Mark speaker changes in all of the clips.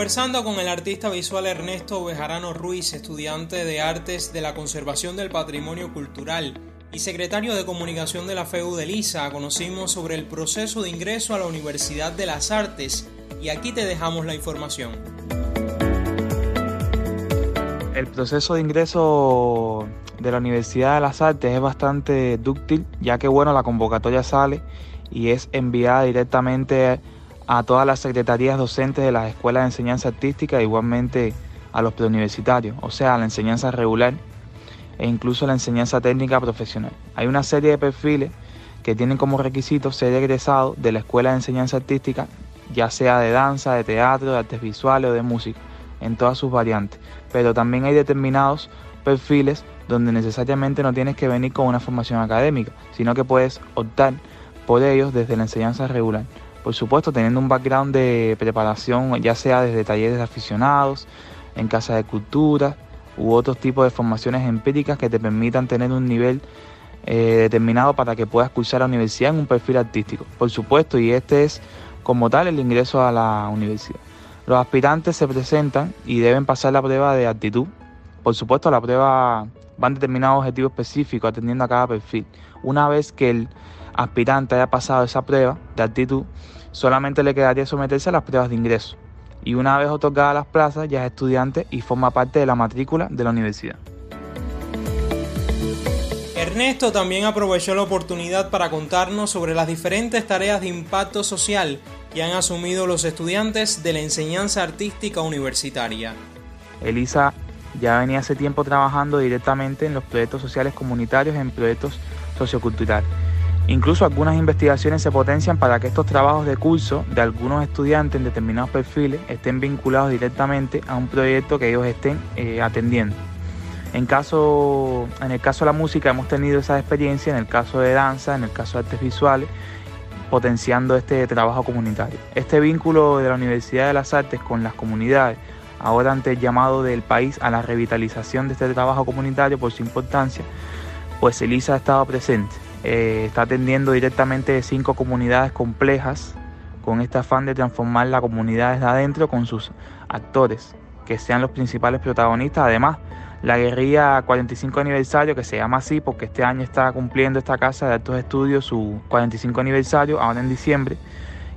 Speaker 1: Conversando con el artista visual Ernesto Bejarano Ruiz, estudiante de Artes de la Conservación del Patrimonio Cultural y secretario de Comunicación de la FEU de Lisa, conocimos sobre el proceso de ingreso a la Universidad de las Artes y aquí te dejamos la información.
Speaker 2: El proceso de ingreso de la Universidad de las Artes es bastante dúctil, ya que bueno, la convocatoria sale y es enviada directamente a todas las secretarías docentes de las escuelas de enseñanza artística, igualmente a los preuniversitarios, o sea, a la enseñanza regular e incluso a la enseñanza técnica profesional. Hay una serie de perfiles que tienen como requisito ser egresado de la escuela de enseñanza artística, ya sea de danza, de teatro, de artes visuales o de música, en todas sus variantes. Pero también hay determinados perfiles donde necesariamente no tienes que venir con una formación académica, sino que puedes optar por ellos desde la enseñanza regular. Por supuesto, teniendo un background de preparación, ya sea desde talleres de aficionados, en casa de cultura u otros tipos de formaciones empíricas que te permitan tener un nivel eh, determinado para que puedas cursar la universidad en un perfil artístico. Por supuesto, y este es como tal el ingreso a la universidad. Los aspirantes se presentan y deben pasar la prueba de actitud. Por supuesto, la prueba van determinados objetivos específicos atendiendo a cada perfil. Una vez que el aspirante haya pasado esa prueba de actitud, solamente le quedaría someterse a las pruebas de ingreso. Y una vez otorgadas las plazas, ya es estudiante y forma parte de la matrícula de la universidad.
Speaker 1: Ernesto también aprovechó la oportunidad para contarnos sobre las diferentes tareas de impacto social que han asumido los estudiantes de la enseñanza artística universitaria.
Speaker 2: Elisa ya venía hace tiempo trabajando directamente en los proyectos sociales comunitarios en proyectos socioculturales. Incluso algunas investigaciones se potencian para que estos trabajos de curso de algunos estudiantes en determinados perfiles estén vinculados directamente a un proyecto que ellos estén eh, atendiendo. En, caso, en el caso de la música hemos tenido esa experiencia, en el caso de danza, en el caso de artes visuales, potenciando este trabajo comunitario. Este vínculo de la Universidad de las Artes con las comunidades, ahora ante el llamado del país a la revitalización de este trabajo comunitario por su importancia, pues Elisa ha estado presente. Eh, está atendiendo directamente cinco comunidades complejas con este afán de transformar la comunidad desde adentro con sus actores, que sean los principales protagonistas. Además, la guerrilla 45 aniversario, que se llama así porque este año está cumpliendo esta casa de altos estudios su 45 aniversario, ahora en diciembre.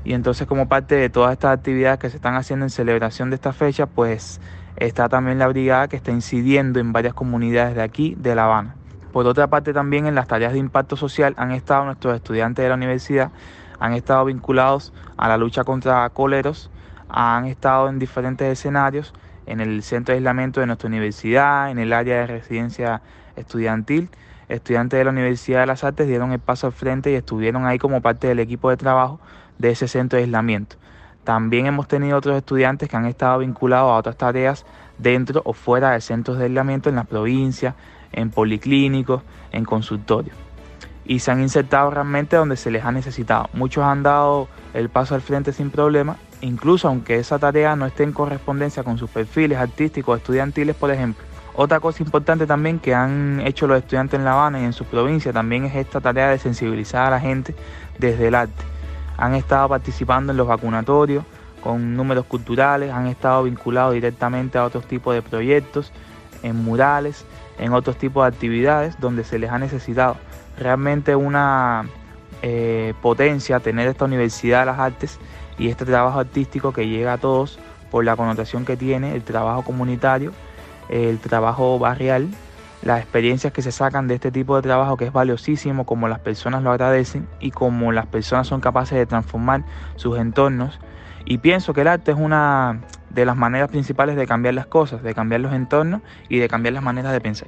Speaker 2: Y entonces como parte de todas estas actividades que se están haciendo en celebración de esta fecha, pues está también la brigada que está incidiendo en varias comunidades de aquí, de La Habana. Por otra parte, también en las tareas de impacto social han estado nuestros estudiantes de la universidad, han estado vinculados a la lucha contra coleros, han estado en diferentes escenarios, en el centro de aislamiento de nuestra universidad, en el área de residencia estudiantil. Estudiantes de la Universidad de las Artes dieron el paso al frente y estuvieron ahí como parte del equipo de trabajo de ese centro de aislamiento. También hemos tenido otros estudiantes que han estado vinculados a otras tareas dentro o fuera de centros de aislamiento en las provincias, en policlínicos, en consultorios. Y se han insertado realmente donde se les ha necesitado. Muchos han dado el paso al frente sin problema, incluso aunque esa tarea no esté en correspondencia con sus perfiles artísticos estudiantiles, por ejemplo. Otra cosa importante también que han hecho los estudiantes en La Habana y en su provincia también es esta tarea de sensibilizar a la gente desde el arte. Han estado participando en los vacunatorios con números culturales, han estado vinculados directamente a otros tipos de proyectos, en murales, en otros tipos de actividades donde se les ha necesitado. Realmente una eh, potencia tener esta Universidad de las Artes y este trabajo artístico que llega a todos por la connotación que tiene el trabajo comunitario, el trabajo barrial, las experiencias que se sacan de este tipo de trabajo que es valiosísimo, como las personas lo agradecen y como las personas son capaces de transformar sus entornos. Y pienso que el arte es una de las maneras principales de cambiar las cosas, de cambiar los entornos y de cambiar las maneras de pensar.